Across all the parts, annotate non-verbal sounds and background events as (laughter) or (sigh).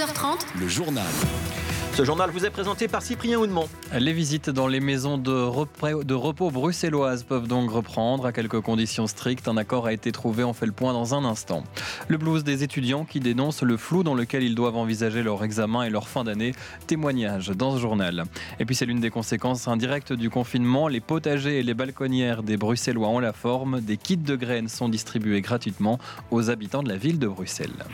12h30, le journal. Ce journal vous est présenté par Cyprien Houdemont. Les visites dans les maisons de repos, de repos bruxelloises peuvent donc reprendre à quelques conditions strictes. Un accord a été trouvé, on fait le point dans un instant. Le blues des étudiants qui dénoncent le flou dans lequel ils doivent envisager leur examen et leur fin d'année. Témoignage dans ce journal. Et puis c'est l'une des conséquences indirectes du confinement. Les potagers et les balconnières des Bruxellois ont la forme. Des kits de graines sont distribués gratuitement aux habitants de la ville de Bruxelles.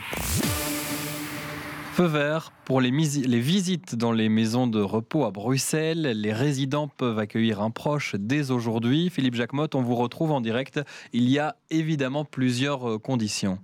Feu vert pour les, les, visites dans les maisons de repos à Bruxelles. Les résidents peuvent accueillir un proche dès aujourd'hui. Philippe Jacquemotte, on vous retrouve en direct. Il y a évidemment plusieurs euh, conditions.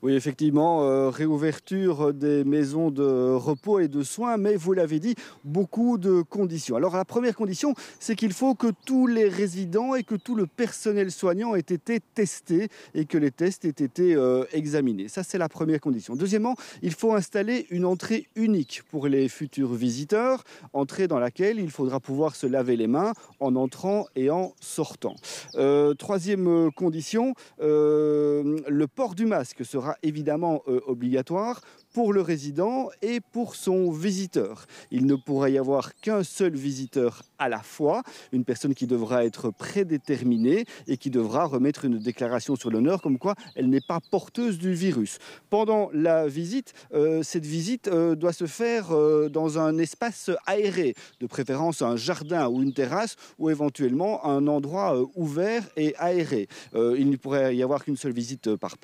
Oui, effectivement, euh, réouverture des maisons de repos et de soins, mais vous l'avez dit, beaucoup de conditions. Alors la première condition, c'est qu'il faut que tous les résidents et que tout le personnel soignant aient été testés et que les tests aient été euh, examinés. Ça, c'est la première condition. Deuxièmement, il faut installer une entrée unique pour les futurs visiteurs, entrée dans laquelle il faudra pouvoir se laver les mains en entrant et en sortant. Euh, troisième condition, le port du masque sera évidemment euh, obligatoire pour le résident et pour son visiteur. Il ne pourra y avoir qu'un seul visiteur à la fois, une personne qui devra être prédéterminée et qui devra remettre une déclaration sur l'honneur comme quoi elle n'est pas porteuse du virus. Pendant la visite, euh, cette visite euh, doit se faire euh, dans un espace aéré, de préférence un jardin ou une terrasse ou éventuellement un endroit ouvert et aéré. il ne pourrait y avoir qu'une seule visite par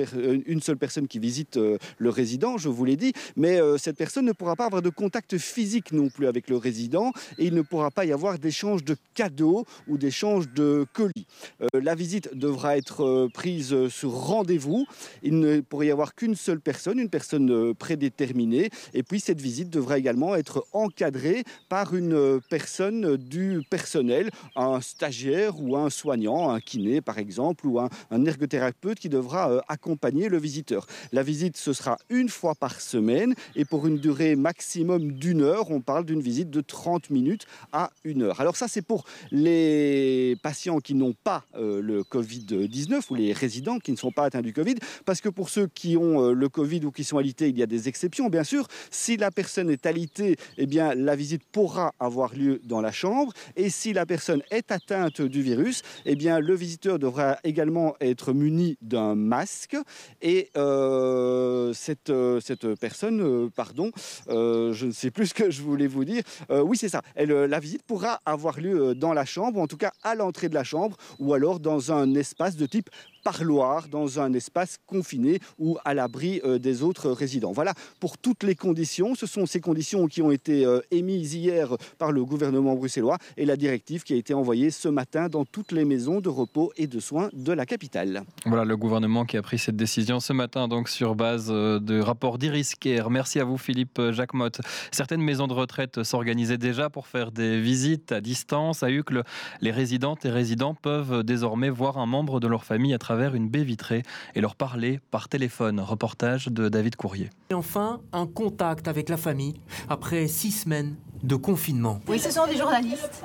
une seule personne qui visite le résident, je vous dit, mais cette personne ne pourra pas avoir de contact physique non plus avec le résident et il ne pourra pas y avoir d'échange de cadeaux ou d'échange de colis. Euh, la visite devra être euh, prise sur rendez-vous. Il ne pourrait y avoir qu'une seule personne, une personne euh, prédéterminée. Et puis cette visite devra également être encadrée par une personne du personnel, un stagiaire ou un soignant, un kiné par exemple, ou un, un ergothérapeute qui devra accompagner le visiteur. La visite, ce sera une fois par semaine et pour une durée maximum d'une heure. On parle d'une visite de 30 minutes à une heure. Alors ça, c'est pour les patients qui n'ont pas euh, le Covid-19 ou les résidents qui ne sont pas atteints du Covid, parce que pour ceux qui ont euh, le Covid ou qui sont alités, il y a des exceptions, bien sûr. Si la personne est alitée, eh bien, la visite pourra avoir lieu dans la chambre. Et si la personne est atteinte du virus, eh bien, le visiteur devra également être muni d'un masque. Et euh, cette, cette personne, pardon, je ne sais plus ce que je voulais vous dire. oui, c'est ça. La visite pourra avoir lieu euh, dans la chambre, en tout cas à l'entrée de la chambre, ou alors dans un espace de type parloir dans un espace confiné ou à l'abri euh, des autres résidents. Voilà pour toutes les conditions. Ce sont ces conditions qui ont été euh, émises hier par le gouvernement bruxellois et la directive qui a été envoyée ce matin dans toutes les maisons de repos et de soins de la capitale. Voilà le gouvernement qui a pris cette décision ce matin donc sur base de rapport d'Iris Kerr. Merci à vous Philippe Jacquemotte. Certaines maisons de retraite s'organisaient déjà pour faire des visites à distance. À Uccle, les résidentes et résidents peuvent désormais voir un membre de leur famille à travers une baie vitrée et leur parler par téléphone. Reportage de David Courrier. Et enfin, un contact avec la famille après six semaines de confinement. Oui, ce sont des journalistes.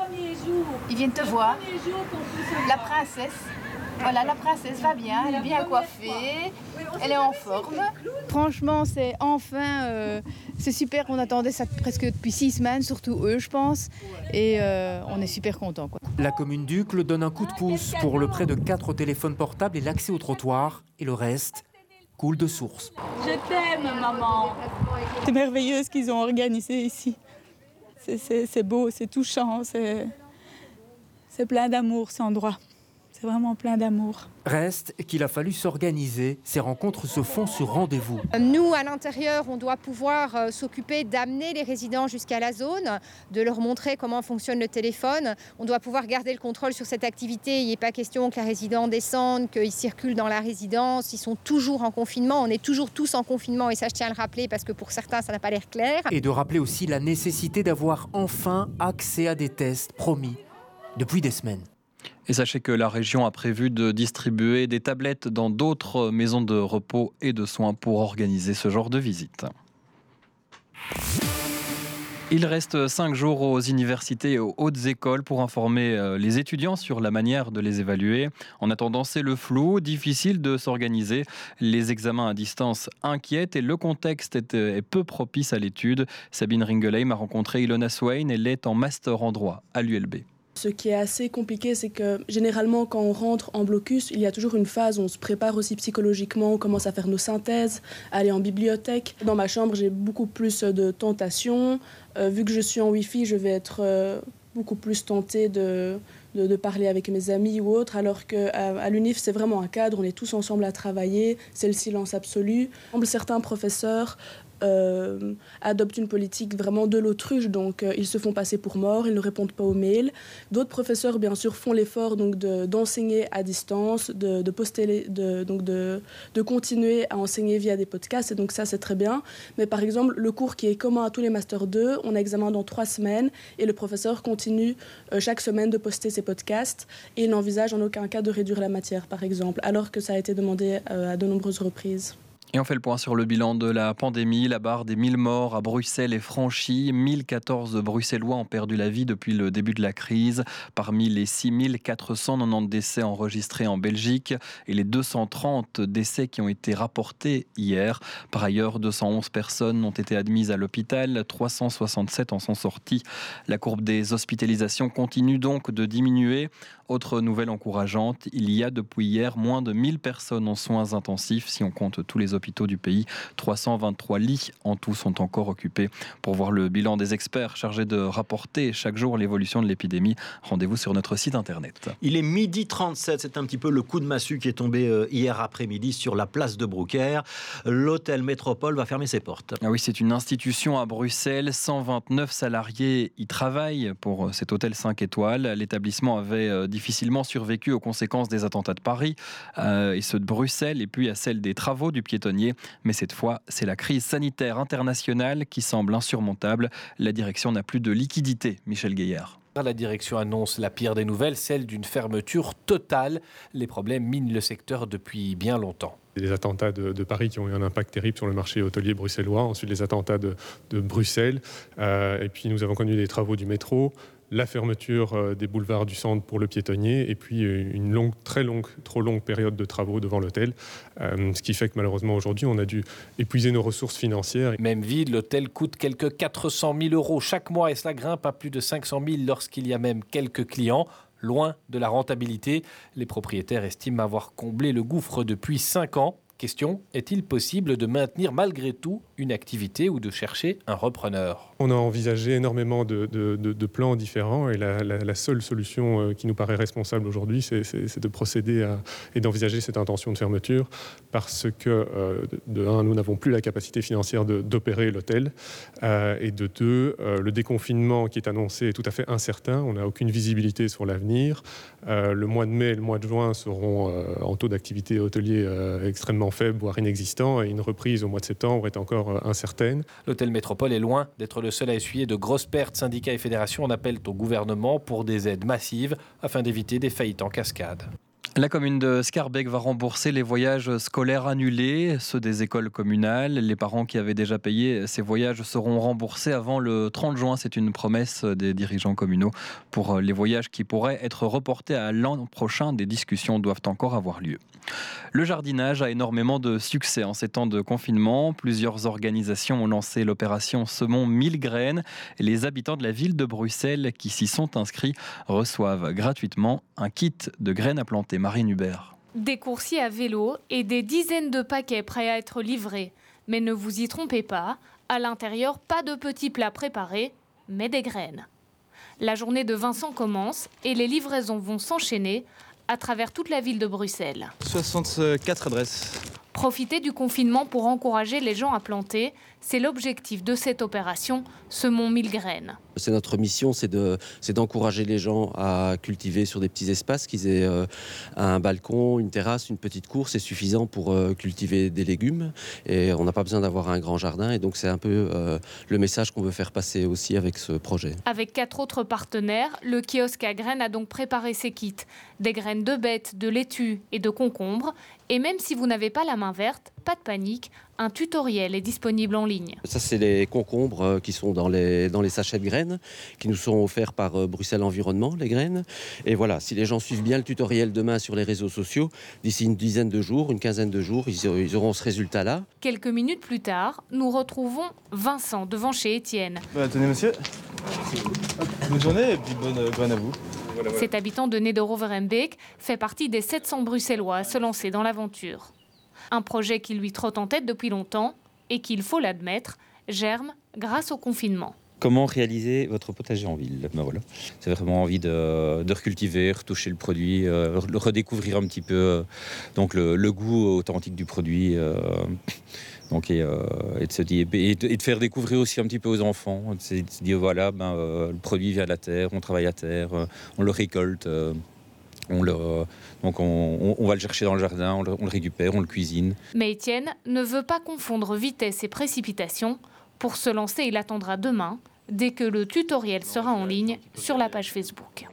Ils viennent te voir. La princesse voilà, la princesse va bien, elle est bien coiffée, elle est en forme. Franchement, c'est enfin, euh, c'est super, on attendait ça presque depuis six semaines, surtout eux, je pense, et euh, on est super contents. La commune d'Ucle donne un coup de pouce pour le prêt de quatre téléphones portables et l'accès au trottoir, et le reste coule de source. Je t'aime, maman. C'est merveilleux ce qu'ils ont organisé ici. C'est beau, c'est touchant, c'est plein d'amour cet endroit. C'est vraiment plein d'amour. Reste qu'il a fallu s'organiser. Ces rencontres se font sur rendez-vous. Nous, à l'intérieur, on doit pouvoir euh, s'occuper d'amener les résidents jusqu'à la zone, de leur montrer comment fonctionne le téléphone. On doit pouvoir garder le contrôle sur cette activité. Il n'est pas question que les résidents descendent, qu'ils circulent dans la résidence. Ils sont toujours en confinement. On est toujours tous en confinement et ça, je tiens à le rappeler parce que pour certains, ça n'a pas l'air clair. Et de rappeler aussi la nécessité d'avoir enfin accès à des tests promis depuis des semaines. Et sachez que la région a prévu de distribuer des tablettes dans d'autres maisons de repos et de soins pour organiser ce genre de visite. Il reste cinq jours aux universités et aux hautes écoles pour informer euh, les étudiants sur la manière de les évaluer. En attendant, c'est le flou, difficile de s'organiser. Les examens à distance inquiètent et le contexte est, euh, peu propice à l'étude. Sabine Ringelheim a rencontré Ilona Swain. Elle est en master en droit à l'ULB. Ce qui est assez compliqué, c'est que généralement, quand on rentre en blocus, il y a toujours une phase où on se prépare aussi psychologiquement, on commence à faire nos synthèses, aller en bibliothèque. Dans ma chambre, j'ai beaucoup plus de tentations. Euh, vu que je suis en Wi-Fi, je vais être euh, beaucoup plus tentée de, de, parler avec mes amis ou autres, alors qu'à à, l'UNIF, c'est vraiment un cadre, on est tous ensemble à travailler, c'est le silence absolu. Certains professeurs euh, adoptent une politique vraiment de l'autruche, donc euh, ils se font passer pour morts, ils ne répondent pas aux mails. D'autres professeurs, bien sûr, font l'effort donc d'enseigner à distance, de, poster, donc de, continuer à enseigner via des podcasts, et donc ça c'est très bien. Mais par exemple, le cours qui est commun à tous les masters 2, on a examen dans trois semaines, et le professeur continue euh, chaque semaine de poster ses podcasts, et il n'envisage en aucun cas de réduire la matière, par exemple, alors que ça a été demandé à de nombreuses reprises. Et on fait le point sur le bilan de la pandémie. La barre des 1000 morts à Bruxelles est franchie. 1014 Bruxellois ont perdu la vie depuis le début de la crise. Parmi les 6490 décès enregistrés en Belgique et les 230 décès qui ont été rapportés hier. Par ailleurs, 211 personnes ont été admises à l'hôpital. 367 en sont sortis. La courbe des hospitalisations continue donc de diminuer. Autre nouvelle encourageante, il y a depuis hier moins de 1000 personnes en soins intensifs si on compte tous les hôpitaux du pays. 323 lits en tout sont encore occupés. Pour voir le bilan des experts chargés de rapporter chaque jour l'évolution de l'épidémie, rendez-vous sur notre site internet. Il est midi 37, c'est un petit peu le coup de massue qui est tombé euh, hier après-midi sur la place de Brouckère. L'hôtel Métropole va fermer ses portes. Ah oui, c'est une institution à Bruxelles. 129 salariés y travaillent pour euh, cet hôtel 5 étoiles. L'établissement avait euh, difficilement survécu aux conséquences des attentats de Paris euh, et ceux de Bruxelles, et puis à celle des travaux du Mais cette fois, c'est la crise sanitaire internationale qui semble insurmontable. La direction n'a plus de liquidité. Michel Gaillard. La direction annonce la pire des nouvelles, celle d'une fermeture totale. Les problèmes minent le secteur depuis bien longtemps. Les attentats de, Paris qui ont eu un impact terrible sur le marché hôtelier bruxellois, ensuite les attentats de, Bruxelles, euh, et puis nous avons connu des travaux du métro, la fermeture euh, des boulevards du centre pour le piétonnier et puis euh, une longue, très longue, trop longue période de travaux devant l'hôtel. Euh, ce qui fait que malheureusement aujourd'hui, on a dû épuiser nos ressources financières. Même vide, l'hôtel coûte quelques 400 000 euros chaque mois et cela grimpe à plus de 500 000 lorsqu'il y a même quelques clients. Loin de la rentabilité, les propriétaires estiment avoir comblé le gouffre depuis 5 ans. Question, est-il possible de maintenir malgré tout une activité ou de chercher un repreneur? On a envisagé énormément de, plans différents et la, seule solution euh, qui nous paraît responsable aujourd'hui, c'est de procéder et d'envisager cette intention de fermeture parce que, euh, de un, nous n'avons plus la capacité financière d'opérer l'hôtel euh, et de deux, le déconfinement qui est annoncé est tout à fait incertain. On n'a aucune visibilité sur l'avenir. le mois de mai et le mois de juin seront en taux d'activité hôtelier extrêmement faible, voire inexistant, et une reprise au mois de septembre est encore euh, incertaine. L'hôtel Métropole est loin d'être le seul à essuyer de grosses pertes. Syndicats et fédérations en appellent au gouvernement pour des aides massives afin d'éviter des faillites en cascade. La commune de Scarbeck va rembourser les voyages scolaires annulés, ceux des écoles communales. Les parents qui avaient déjà payé ces voyages seront remboursés avant le 30 juin. C'est une promesse des dirigeants communaux pour les voyages qui pourraient être reportés à l'an prochain. Des discussions doivent encore avoir lieu. Le jardinage a énormément de succès en ces temps de confinement. Plusieurs organisations ont lancé l'opération Semons 1000 graines. Les habitants de la ville de Bruxelles qui s'y sont inscrits reçoivent gratuitement un kit de graines à planter. Marine Hubert. Des coursiers à vélo et des dizaines de paquets prêts à être livrés. Mais ne vous y trompez pas, à l'intérieur, pas de petits plats préparés, mais des graines. La journée de Vincent commence et les livraisons vont s'enchaîner à travers toute la ville de Bruxelles. 64 adresses. Profiter du confinement pour encourager les gens à planter, c'est l'objectif de cette opération Semons mille graines. C'est notre mission, c'est d'encourager les gens à cultiver sur des petits espaces, qu'ils aient euh, un balcon, une terrasse, une petite cour, c'est suffisant pour euh, cultiver des légumes. Et on n'a pas besoin d'avoir un grand jardin. Et donc c'est un peu euh, le message qu'on veut faire passer aussi avec ce projet. Avec quatre autres partenaires, le kiosque à graines a donc préparé ses kits. Des graines de bêtes, de laitue et de concombre Et même si vous n'avez pas la main verte, pas de panique, un tutoriel est disponible en ligne. Ça, c'est les concombres euh, qui sont dans les, dans les sachets de graines, qui nous sont offerts par euh, Bruxelles Environnement, les graines. Et voilà, si les gens suivent bien le tutoriel demain sur les réseaux sociaux, d'ici une dizaine de jours, une quinzaine de jours, ils, ils auront ce résultat-là. Quelques minutes plus tard, nous retrouvons Vincent devant chez Étienne. Bah, tenez, monsieur. Bonne journée et puis bonne graine à vous. Cet habitant de Nederoverembeek fait partie des 700 Bruxellois à se lancer dans l'aventure. Un projet qui lui trotte en tête depuis longtemps et qu'il faut l'admettre, germe grâce au confinement. Comment réaliser votre potager en ville? Ben voilà. C'est vraiment envie de, de, recultiver, retoucher le produit, euh, redécouvrir un petit peu euh, donc le, le, goût authentique du produit. Euh, (laughs) donc et, de se dire, et, de, faire découvrir aussi un petit peu aux enfants, de se, dire voilà, ben, le produit vient de la terre, on travaille à terre, on le récolte, on le, donc on, on, va le chercher dans le jardin, on le, on le récupère, on le cuisine. Mais Étienne ne veut pas confondre vitesse et précipitation. Pour se lancer, il attendra demain, dès que le tutoriel sera en ligne sur la page Facebook.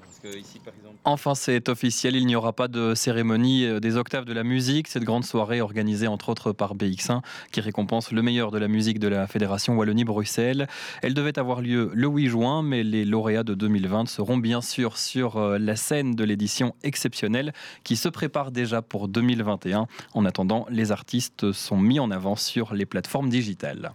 Enfin, c'est officiel, il n'y aura pas de cérémonie des octaves de la musique. Cette grande soirée organisée entre autres par BX1 qui récompense le meilleur de la musique de la Fédération Wallonie-Bruxelles. Elle devait avoir lieu le 8 juin, mais les lauréats de 2020 seront bien sûr sur la scène de l'édition exceptionnelle qui se prépare déjà pour 2021. En attendant, les artistes sont mis en avant sur les plateformes digitales.